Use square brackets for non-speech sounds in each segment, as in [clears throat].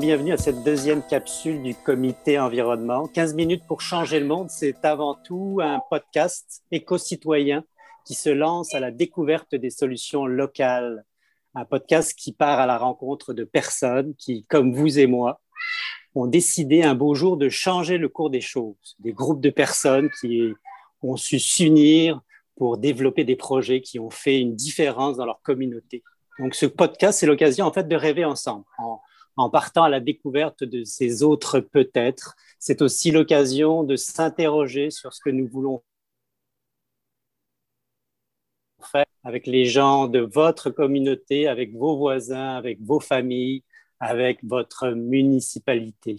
bienvenue à cette deuxième capsule du comité environnement. 15 minutes pour changer le monde, c'est avant tout un podcast éco-citoyen qui se lance à la découverte des solutions locales. Un podcast qui part à la rencontre de personnes qui, comme vous et moi, ont décidé un beau jour de changer le cours des choses. Des groupes de personnes qui ont su s'unir pour développer des projets qui ont fait une différence dans leur communauté. Donc, ce podcast, c'est l'occasion en fait de rêver ensemble, en, partant à la découverte de ces autres peut-être. C'est aussi l'occasion de s'interroger sur ce que nous voulons faire avec les gens de votre communauté, avec vos voisins, avec vos familles, avec votre municipalité.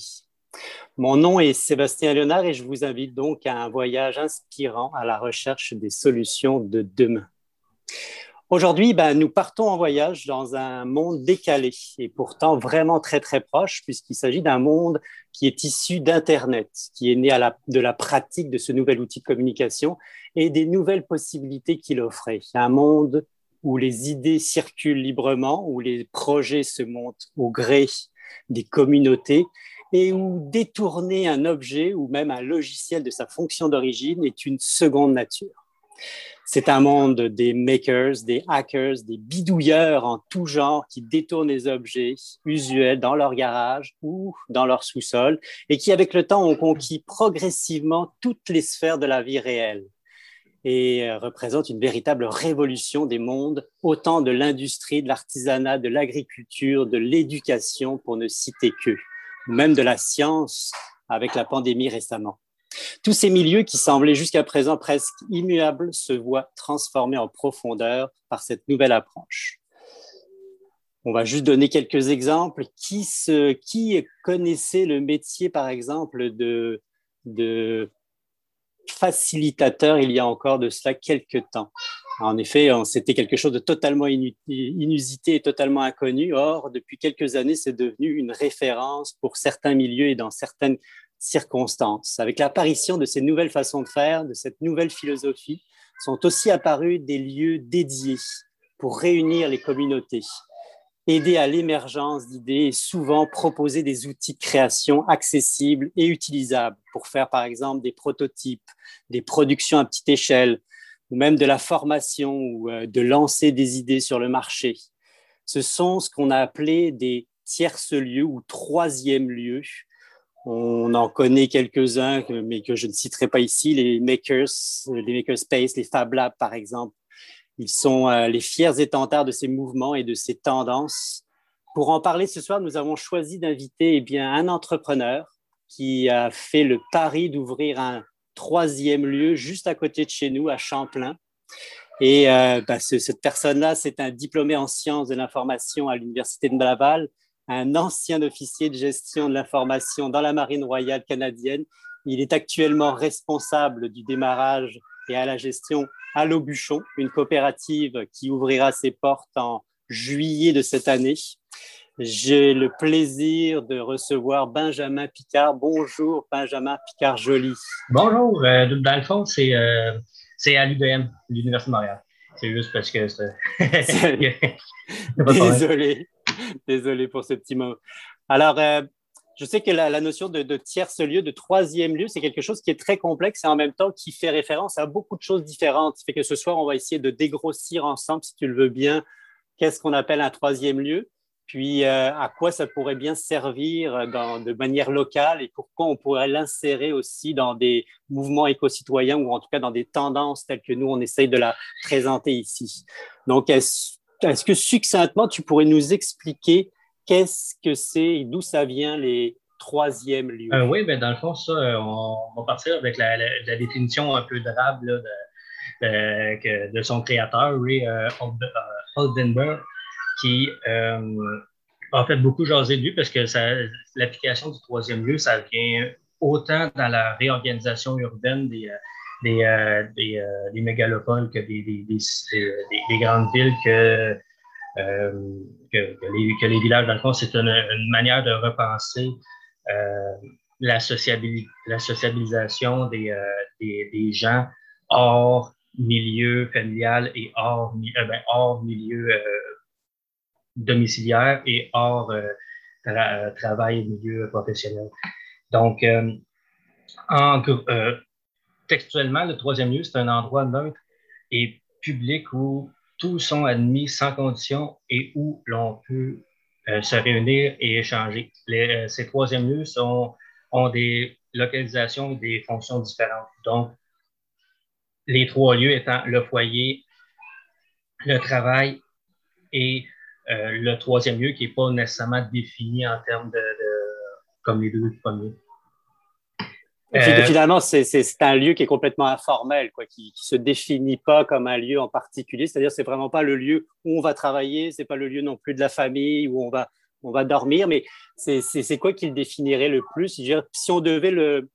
Mon nom est Sébastien Léonard et je vous invite donc à un voyage inspirant à la recherche des solutions de demain. Aujourd'hui, ben, nous partons en voyage dans un monde décalé et pourtant vraiment très très proche puisqu'il s'agit d'un monde qui est issu d'Internet, qui est né la, de la pratique de ce nouvel outil de communication et des nouvelles possibilités qu'il offrait. Un monde où les idées circulent librement, où les projets se montent au gré des communautés et où détourner un objet ou même un logiciel de sa fonction d'origine est une seconde nature. C'est un monde des makers, des hackers, des bidouilleurs en tout genre qui détournent les objets usuels dans leur garage ou dans leur sous-sol et qui, avec le temps, ont conquis progressivement toutes les sphères de la vie réelle et euh, représentent une véritable révolution des mondes, autant de l'industrie, de l'artisanat, de l'agriculture, de l'éducation, pour ne citer que, même de la science avec la pandémie récemment. Tous ces milieux qui semblaient jusqu'à présent presque immuables se voient transformés en profondeur par cette nouvelle approche. On va juste donner quelques exemples. Qui, qui connaissait le métier, par exemple, de, de facilitateur il y a encore de cela quelques temps? En effet, c'était quelque chose de totalement inusité et totalement inconnu. Or, depuis quelques années, c'est devenu une référence pour certains milieux et dans certaines circonstances. Avec l'apparition de ces nouvelles façons de faire, de cette nouvelle philosophie, sont aussi apparus des lieux dédiés pour réunir les communautés, aider à l'émergence d'idées et souvent proposer des outils de création accessibles et utilisables pour faire par exemple des prototypes, des productions à petite échelle ou même de la formation ou euh, de lancer des idées sur le marché. Ce sont ce qu'on a appelé des tierces lieux ou troisième lieux on en connaît quelques-uns, mais que je ne citerai pas ici, les makers, les makerspace, les Fab Labs, par exemple. Ils sont euh, les fiers étendards de ces mouvements et de ces tendances. Pour en parler ce soir, nous avons choisi d'inviter eh bien, un entrepreneur qui a fait le pari d'ouvrir un troisième lieu juste à côté de chez nous, à Champlain. Et euh, bah, cette personne-là, c'est un diplômé en sciences de l'information à l'Université de Laval un ancien officier de gestion de l'information dans la Marine royale canadienne. Il est actuellement responsable du démarrage et à la gestion à l'Aubuchon, une coopérative qui ouvrira ses portes en juillet de cette année. J'ai le plaisir de recevoir Benjamin Picard. Bonjour Benjamin Picard-Joly. Bonjour. Euh, dans le fond, c'est euh, à l'UDM, l'Université de Montréal. C'est juste parce que c'est... [laughs] [laughs] Désolé. [laughs] Désolé pour ce petit mot. Alors, euh, je sais que la, notion de, de tierce lieu, de troisième lieu, c'est quelque chose qui est très complexe et en même temps qui fait référence à beaucoup de choses différentes. Fait que ce soir, on va essayer de dégrossir ensemble, si tu le veux bien, qu'est-ce qu'on appelle un troisième lieu, puis euh, à quoi ça pourrait bien servir de manière locale et pourquoi on pourrait l'insérer aussi dans des mouvements éco-citoyens ou en tout cas dans des tendances telles que nous, on essaye de la présenter ici. Donc, est-ce est-ce que succinctement, tu pourrais nous expliquer qu'est-ce que c'est et d'où ça vient les troisièmes lieux? Euh, oui, ben dans le fond, ça, euh, on, va partir avec la, définition un peu drabe de, de, son créateur, Ray euh, Oldenburg, qui a fait beaucoup jaser de lui parce que l'application du troisième lieu, ça vient autant dans la réorganisation urbaine des, des, euh, des, euh, des, mégalopoles que des, des, grandes villes que, euh, que, que, les, que, villages. Dans le fond, c'est une, une, manière de repenser la, la sociabilisation des, des, gens hors milieu familial et hors, ben, hors milieu domiciliaire et hors travail et milieu professionnel. Donc, en, textuellement, le troisième lieu, c'est un endroit neutre et public où tous sont admis sans condition et où l'on peut euh, se réunir et échanger. Euh, ces troisième lieux ont des localisations, des fonctions différentes. Donc, les trois lieux étant le foyer, le travail et euh, le troisième lieu qui n'est pas nécessairement défini en termes de comme les deux premiers. Euh, finalement, c'est un lieu qui est complètement informel, quoi, qui ne se définit pas comme un lieu en particulier. C'est-à-dire, c'est vraiment pas le lieu où on va travailler, c'est pas le lieu non plus de la famille où on va, on va dormir, mais c'est quoi qui le définirait le plus? Si on devait le,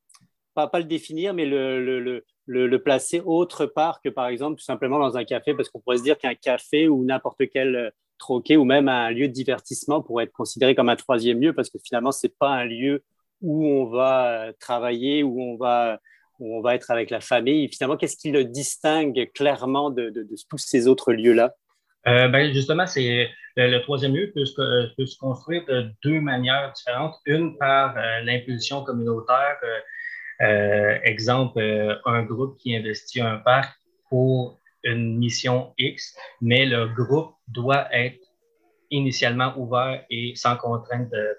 pas, pas le définir, mais le, le, le, le, placer autre part que, par exemple, tout simplement dans un café, parce qu'on pourrait se dire qu'un café ou n'importe quel euh, troquet ou même un lieu de divertissement pourrait être considéré comme un troisième lieu, parce que finalement, c'est pas un lieu où on va travailler, où on va, où on va être avec la famille. finalement, qu'est-ce qui le distingue clairement de, tous ces autres lieux-là? Euh, ben justement, c'est le, troisième lieu peut se, euh, peut se, construire de deux manières différentes. Une par euh, l'impulsion communautaire. exemple, un groupe qui investit un parc pour une mission X, mais le groupe doit être initialement ouvert et sans contrainte de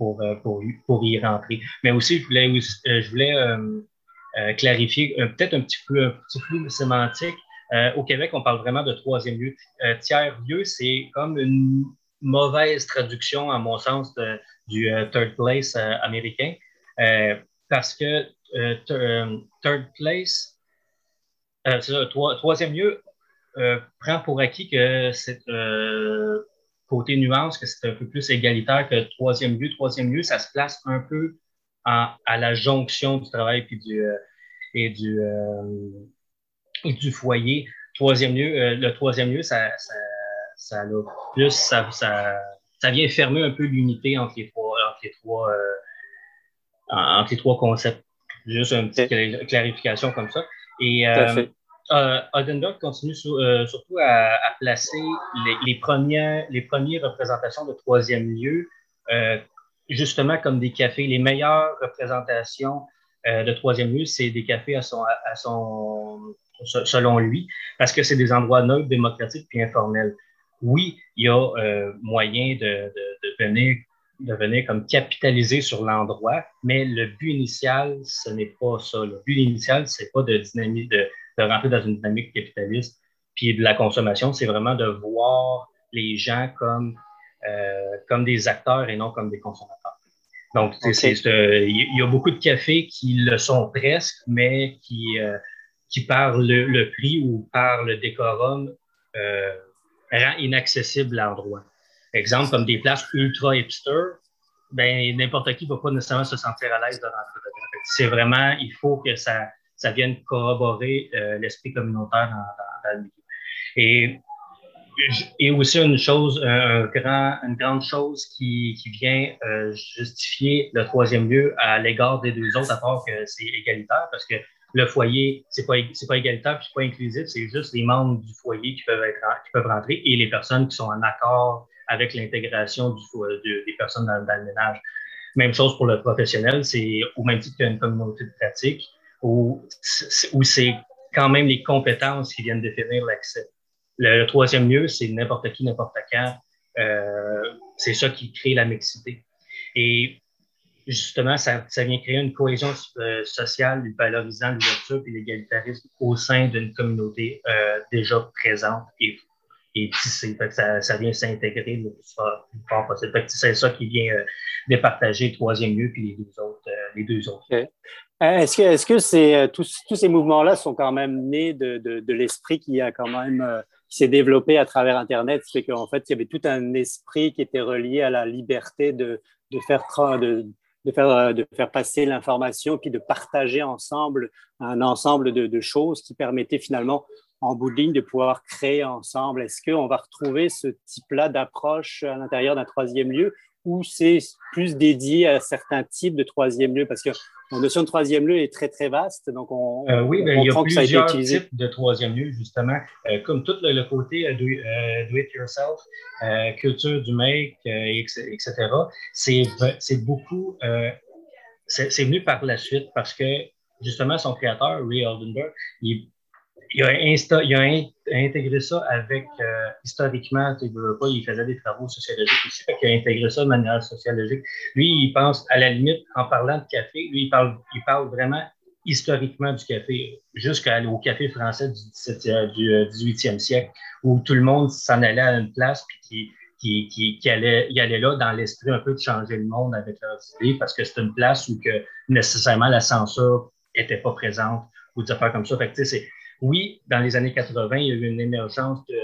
pour, euh, pour, y rentrer. Mais aussi, je voulais, euh, euh, clarifier peut-être un petit peu un petit flou sémantique. au Québec, on parle vraiment de troisième lieu. tiers lieu, c'est comme une mauvaise traduction, à mon sens, du third place américain, parce que third place, troisième lieu, prend pour acquis que c'est côté nuance, que c'est un peu plus égalitaire que troisième lieu. Troisième lieu, ça se place un peu à la jonction du travail puis du, euh, et, du, euh, et du foyer. Troisième lieu, euh, le troisième lieu, ça, ça, ça, plus, ça, ça, ça, vient fermer un peu l'unité entre les trois, entre les trois, entre les trois concepts. Juste une petite clarification comme ça. Et, euh, continue euh, surtout à, placer les, premières, les premières représentations de troisième lieu, euh, justement comme des cafés. Les meilleures représentations euh, de troisième lieu, c'est des cafés à son, à son, selon lui, parce que c'est des endroits neutres, démocratiques et informels. Oui, il y a moyen de, de, venir de venir comme capitaliser sur l'endroit, mais le but initial, ce n'est pas ça. Le but initial, c'est pas de dynamiser, de, de rentrer dans une dynamique capitaliste puis de la consommation, c'est vraiment de voir les gens comme, euh, comme des acteurs et non comme des consommateurs. Donc, il y a beaucoup de cafés qui le sont presque, mais qui, euh, qui par le, prix ou par le décorum, euh, rend inaccessible l'endroit. Exemple, comme des places ultra hipster, ben, n'importe qui ne va pas nécessairement se sentir à l'aise de rentrer dedans. C'est vraiment, il faut que ça, ça vient corroborer euh, l'esprit communautaire dans, le milieu. Et, et aussi une chose, un grand, une grande chose qui, qui vient euh, justifier le troisième lieu à l'égard des deux autres, à part que c'est égalitaire, parce que le foyer, c'est pas, pas égalitaire, puis c'est pas inclusif, c'est juste les membres du foyer qui peuvent être, qui peuvent rentrer et les personnes qui sont en accord avec l'intégration des personnes dans, dans, le ménage. Même chose pour le professionnel, c'est au même titre qu'une communauté de pratique où, c'est quand même les compétences qui viennent définir l'accès. Le, troisième lieu, c'est n'importe qui, n'importe quand. Euh, c'est ça qui crée la mixité. Et justement, ça, ça vient créer une cohésion euh, sociale, valorisant l'ouverture et l'égalitarisme au sein d'une communauté euh, déjà présente et, et tissée. ça, ça vient s'intégrer le plus fort, possible. C'est ça qui vient départager le troisième lieu puis les deux autres. Euh, est-ce que, est-ce que euh, tous, ces mouvements-là sont quand même nés de, l'esprit qui a quand même euh, s'est développé à travers Internet, c'est qu'en fait, il y avait tout un esprit qui était relié à la liberté de faire, de faire passer l'information, puis de partager ensemble un ensemble de, de choses qui permettaient finalement en bout de ligne de pouvoir créer ensemble. Est-ce qu'on va retrouver ce type-là d'approche à l'intérieur d'un troisième lieu ou c'est plus dédié à certains types de troisième lieu Parce que la notion de troisième lieu est très, très vaste. Donc, on, euh, oui, ben, il y a plusieurs types de troisième lieu, justement. Euh, comme tout le, côté euh, do, it yourself, culture du make, etc., c'est beaucoup. c'est venu par la suite parce que, justement, son créateur, Ray Oldenburg, il, il a, il a intégré ça avec, euh, historiquement, il, pas, il faisait des travaux sociologiques aussi, fait il a intégré ça de manière sociologique. Lui, il pense, à la limite, en parlant de café, lui, il parle, il parle vraiment historiquement du café, jusqu'au café français du, 17, du 18e euh, siècle, où tout le monde s'en allait à une place, puis qui, qui, qui, allait, il allait là dans l'esprit un peu de changer le monde avec leurs idées, parce que c'est une place où que nécessairement la censure n'était pas présente, ou des affaires comme ça. Fait que, c'est oui, dans les années 80, il y a eu une émergence du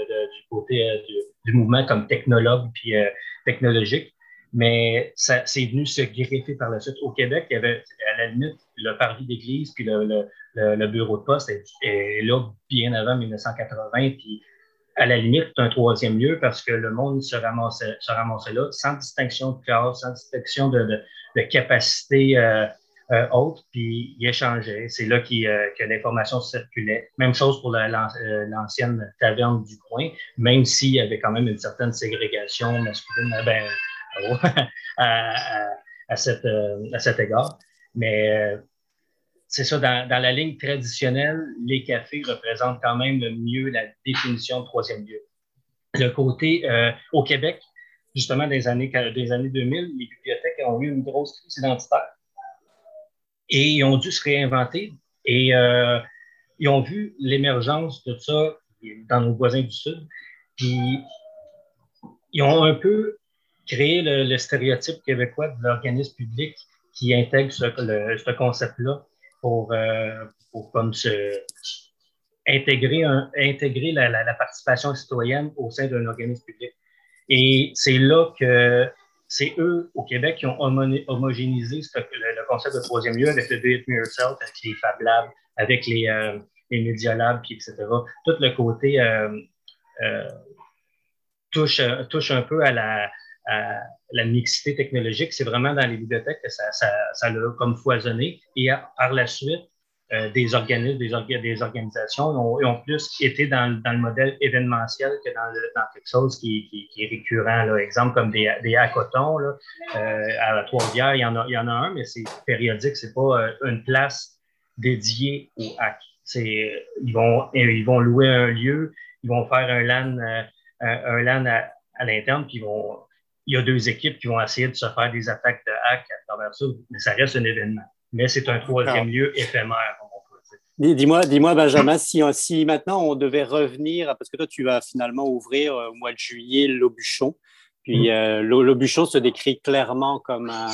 côté euh, du, mouvement comme euh, technologique, mais ça c'est venu se greffer par la suite. Au Québec, il y avait à la limite le parvis d'église puis le, bureau de poste est, là bien avant 1980, puis à la limite, un troisième lieu parce que le monde se ramassait là sans distinction de classe, sans distinction de, capacité. Euh, euh, puis ils échangeaient. C'est là euh, que l'information circulait. Même chose pour euh, l'ancienne taverne du coin, même s'il y avait quand même une certaine ségrégation masculine ben, [laughs] à, à, cet égard. Mais c'est ça, dans, la ligne traditionnelle, les cafés représentent quand même le mieux la définition de troisième lieu. Le côté, au Québec, justement, des années, des années 2000, les bibliothèques ont eu une grosse crise identitaire et ils ont dû se réinventer et euh, ils ont vu l'émergence de ça dans nos voisins du Sud. Puis ils ont un peu créé le, stéréotype québécois de l'organisme public qui intègre ce, ce concept-là pour, euh, pour comme se, intégrer, intégrer la, la, participation citoyenne au sein d'un organisme public. Et c'est là que c'est eux au Québec qui ont homogénéisé le, concept de troisième lieu avec le Do It Yourself, avec les Fab Labs, avec les, euh, Media Labs, etc. Tout le côté euh, euh, touche, touche un peu à la, mixité technologique. C'est vraiment dans les bibliothèques que ça, ça, comme foisonné. Et par la suite, euh, des organismes, des, des organisations ont, ont, plus été dans, dans, le modèle événementiel que dans, dans quelque chose qui, qui, qui, est récurrent. Là. Exemple comme des, des hackathons là, euh, à la Trois-Rivières, il, y en a, il y en a un, mais c'est périodique, c'est pas euh, une place dédiée au hack. Ils, vont, ils vont louer un lieu, ils vont faire un LAN, un LAN à, à l'interne, puis ils vont, il y a deux équipes qui vont essayer de se faire des attaques de hack à travers ça, mais ça reste un événement mais c'est un troisième lieu éphémère. Dis-moi, dis-moi, Benjamin, si, si, maintenant on devait revenir, parce que toi, tu vas finalement ouvrir euh, au mois de juillet l'Aubuchon. Puis mm. euh, l'Aubuchon se décrit clairement comme un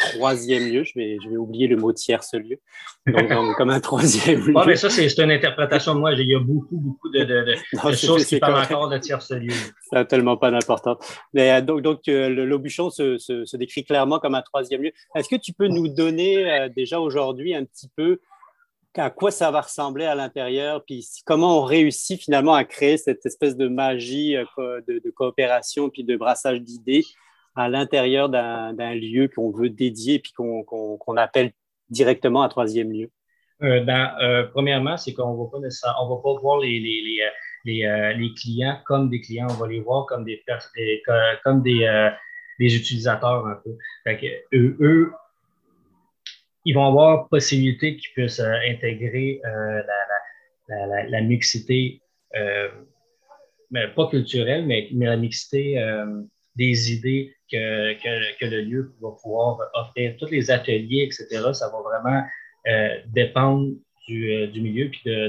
troisième lieu. Je vais, je vais oublier le mot tierce lieu. Donc, comme un troisième lieu. Oui, mais ça, c'est une interprétation de moi. Il y a beaucoup, beaucoup de, de, de, [laughs] choses qui parlent encore de tierce lieu. Ça n'a tellement pas d'importance. Mais euh, donc, donc euh, l'Aubuchon se, se, se, décrit clairement comme un troisième lieu. Est-ce que tu peux nous donner euh, déjà aujourd'hui un petit peu à quoi ça va ressembler à l'intérieur, puis comment on réussit finalement à créer cette espèce de magie de, de coopération puis de brassage d'idées à l'intérieur d'un lieu qu'on veut dédier puis qu'on appelle directement un troisième lieu? Euh, euh, premièrement, c'est qu'on ne va pas voir euh, les, clients comme des clients, on va les voir comme des, comme des, utilisateurs un peu. eux, ils vont avoir possibilité qu'ils puissent intégrer la, mixité, mais pas culturelle, mais la mixité des idées que, que, que, le lieu va pouvoir offrir. Tous les ateliers, etc., ça va vraiment euh, dépendre du, euh, du, milieu puis de,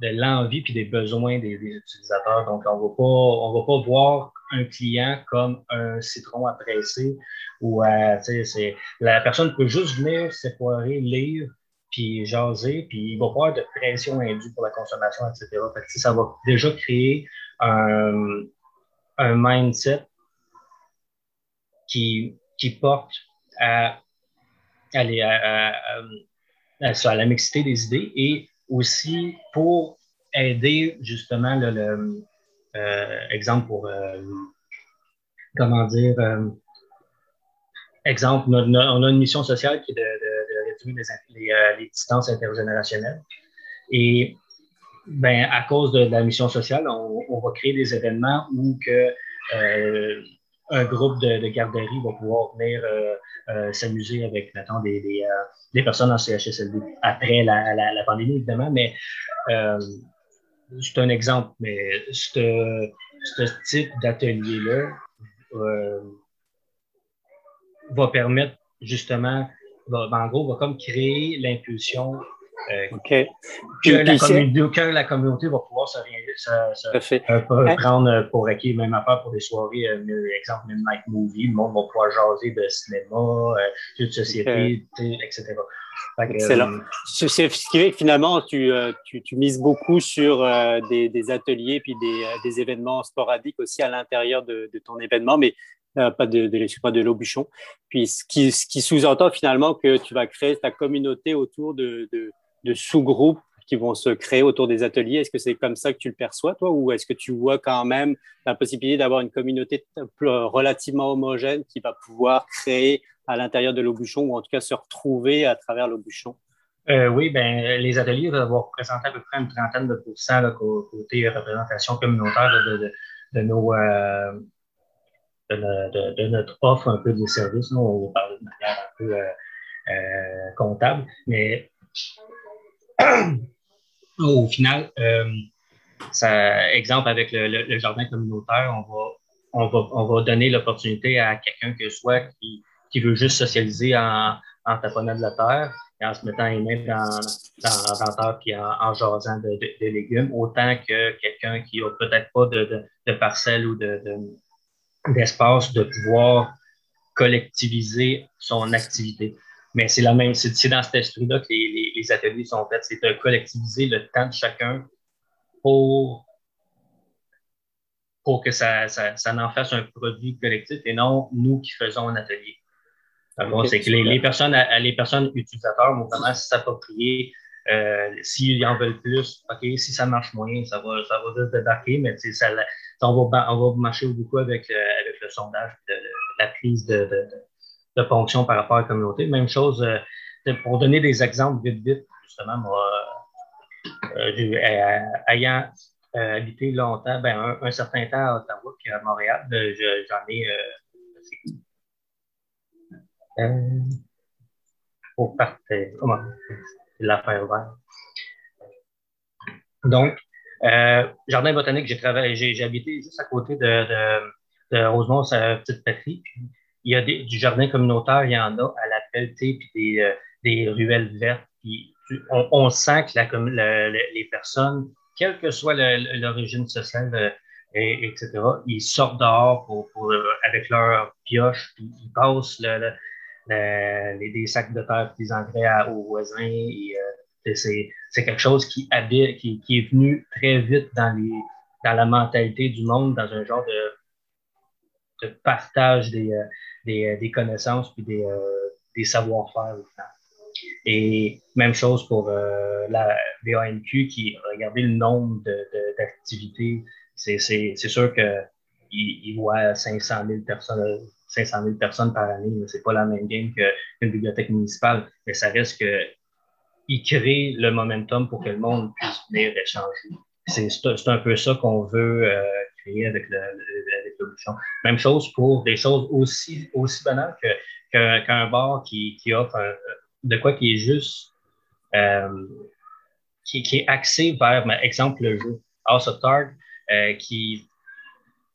de, l'envie puis des besoins des, utilisateurs. Donc, on on va pas voir un client comme un citron à presser ou à, c'est, la personne peut juste venir s'effoirer, lire puis jaser, puis il va pas avoir de pression indue pour la consommation, etc. Fait ça va déjà créer un, un mindset qui, qui porte à, à, la mixité des idées et aussi pour aider justement le, exemple pour comment dire exemple, on a une mission sociale qui est de, réduire les, distances intergénérationnelles. Et ben, à cause de, la mission sociale, on, va créer des événements où que, euh, un groupe de, garderie va pouvoir venir euh, euh, s'amuser avec, mettons, des, des, personnes en CHSLD après la, la, pandémie, évidemment, mais c'est un exemple. Mais ce, ce type d'atelier-là va permettre justement, va, ben, en gros, va comme créer l'impulsion euh, que, la communauté, va pouvoir se, euh, prendre pour acquis, même affaire pour des soirées, euh, exemple, même night movie, le monde va pouvoir jaser de cinéma, jeux de société, etc. Excellent. ce qui fait que finalement, tu, tu, mises beaucoup sur des, ateliers puis des, des, événements sporadiques aussi à l'intérieur de, de, ton événement, mais pas de, de, pas de l'aubuchon. Puis ce qui, ce qui sous-entend finalement que tu vas créer ta communauté autour de, de sous-groupes qui vont se créer autour des ateliers. Est-ce que c'est comme ça que tu le perçois, toi, ou est-ce que tu vois quand même la possibilité d'avoir une communauté relativement homogène qui va pouvoir créer à l'intérieur de l'Aubuchon ou en tout cas se retrouver à travers l'Aubuchon? Euh, oui, ben, les ateliers vont avoir représenté à peu près une trentaine de pourcents là, côté représentation communautaire de, nos, euh, de, notre offre un peu de services. Nous, on va parler de manière un peu euh, comptable, mais [clears throat] au final, euh, exemple avec le, jardin communautaire, on va, on va, on va donner l'opportunité à quelqu'un que soit qui, veut juste socialiser en, taponnant de la terre et en se mettant les mains dans, dans, la terre puis en, en jasant de, légumes, autant que quelqu'un qui n'a peut-être pas de, de parcelle ou d'espace de pouvoir collectiviser son activité. Mais c'est la même, c'est dans cet esprit-là que les, les, ateliers sont faits, c'est de collectiviser le temps de chacun pour, pour que ça, ça, ça, en fasse un produit collectif et non nous qui faisons un atelier. c'est que les, les, personnes, les personnes utilisateurs vont vraiment s'approprier euh, s'ils en veulent plus, OK, si ça marche moyen, ça va, ça va juste débarquer, mais ça, on, va, on va marcher beaucoup avec, avec le sondage, la prise de, de de fonction par rapport à la communauté. Même chose, euh, pour donner des exemples vite, vite, justement, moi, euh, euh, ayant habité longtemps, ben, un, certain temps à Ottawa puis à Montréal, j'en ai pour partir. Comment? L'affaire verte. Donc, Jardin botanique, j'ai travaillé, j'ai habité juste à côté de, de, Rosemont, sa petite patrie. Il y a du jardin communautaire, il y en a à la pelletée, puis des, euh, des ruelles vertes. Puis on, sent que la, les personnes, quelle que soit l'origine sociale, euh, et, etc., ils sortent dehors pour, pour, euh, avec leur pioche, puis ils passent le, les, des sacs de terre, des engrais aux voisins. Et, c'est quelque chose qui, habite, qui, qui, est venu très vite dans, les, dans la mentalité du monde, dans un genre de, de partage des, des, euh, des connaissances puis des, euh, des savoir-faire. Et même chose pour euh, la VANQ qui, regardez le nombre d'activités, c'est sûr qu'il il voit 500 000 personnes 500 000 personnes par année. C'est pas la même game qu'une bibliothèque municipale, mais ça reste que il crée le momentum pour que le monde puisse venir échanger. C'est un peu ça qu'on veut créer avec le, même chose pour des choses aussi, aussi banales qu'un bar qui, qui offre de quoi qui est juste, euh, qui, qui, est axé vers, par exemple, le jeu. House of Tard, euh, qui.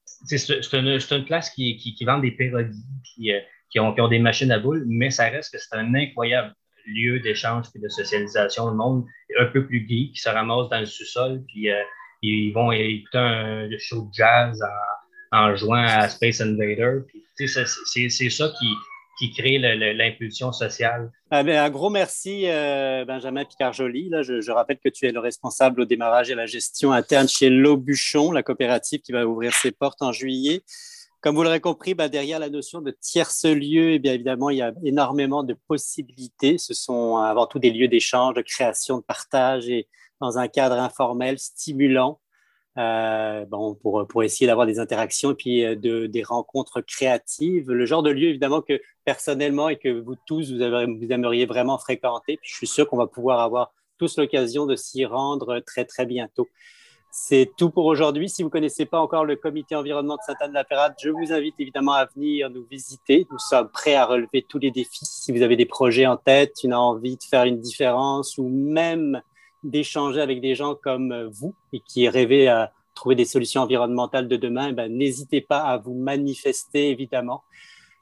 C'est une, une, place qui, qui, vend des pierogies, qui, euh, qui, ont, qui ont des machines à boules, mais ça reste que c'est un incroyable lieu d'échange et de socialisation. Le monde est un peu plus gay, qui se ramasse dans le sous-sol, puis ils vont écouter un show de jazz en, en jouant à Space Invader. C'est ça qui, qui crée l'impulsion sociale. Ah, ben, un gros merci, euh, Benjamin Picard-Joly. Je, rappelle que tu es le responsable au démarrage et à la gestion interne chez L'Aubuchon, la coopérative qui va ouvrir ses portes en juillet. Comme vous l'aurez compris, ben, derrière la notion de tierce-lieu, eh bien évidemment, il y a énormément de possibilités. Ce sont avant tout des lieux d'échange, de création, de partage et dans un cadre informel, stimulant, euh, bon, pour, pour essayer d'avoir des interactions et puis euh, de, des rencontres créatives. Le genre de lieu, évidemment, que personnellement et que vous tous, vous, avez, vous aimeriez vraiment fréquenter. Je suis sûr qu'on va pouvoir avoir tous l'occasion de s'y rendre très, très bientôt. C'est tout pour aujourd'hui. Si vous ne connaissez pas encore le comité environnement de Sainte-Anne-de-la-Pérade, je vous invite évidemment à venir nous visiter. Nous sommes prêts à relever tous les défis. Si vous avez des projets en tête, une envie de faire une différence ou même d'échanger avec des gens comme vous et qui rêvez à trouver des solutions environnementales de demain, ben, n'hésitez pas à vous manifester, évidemment.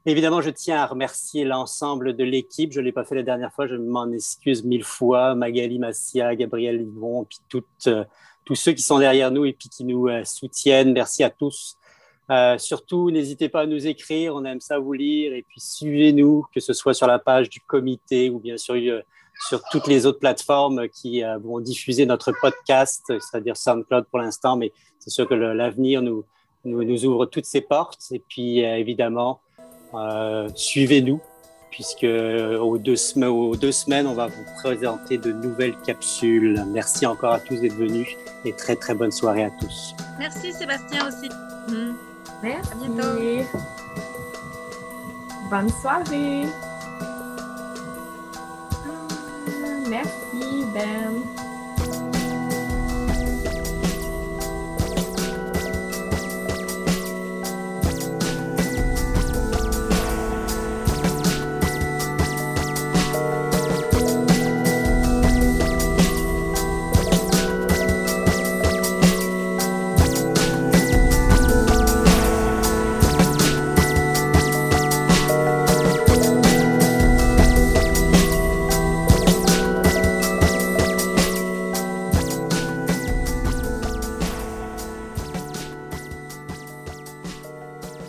Évidemment, je tiens à remercier l'ensemble de l'équipe. Je ne l'ai pas fait la dernière fois, je m'en excuse mille fois. Magali Massia, Gabriel Livon, puis toutes, euh, tous ceux qui sont derrière nous et puis qui nous euh, soutiennent. Merci à tous. Euh, surtout, n'hésitez pas à nous écrire, on aime ça vous lire. Et puis, suivez-nous, que ce soit sur la page du comité ou bien sûr sur toutes les autres plateformes qui euh, vont diffuser notre podcast, c'est-à-dire SoundCloud pour l'instant, mais c'est sûr que l'avenir nous, nous, ouvre toutes ces portes. Et puis, euh, évidemment, euh, suivez-nous, puisque aux deux, aux deux, semaines, on va vous présenter de nouvelles capsules. Merci encore à tous d'être venus et très, très bonne soirée à tous. Merci Sébastien aussi. Merci. À bientôt. Bonne soirée. Merci, Ben.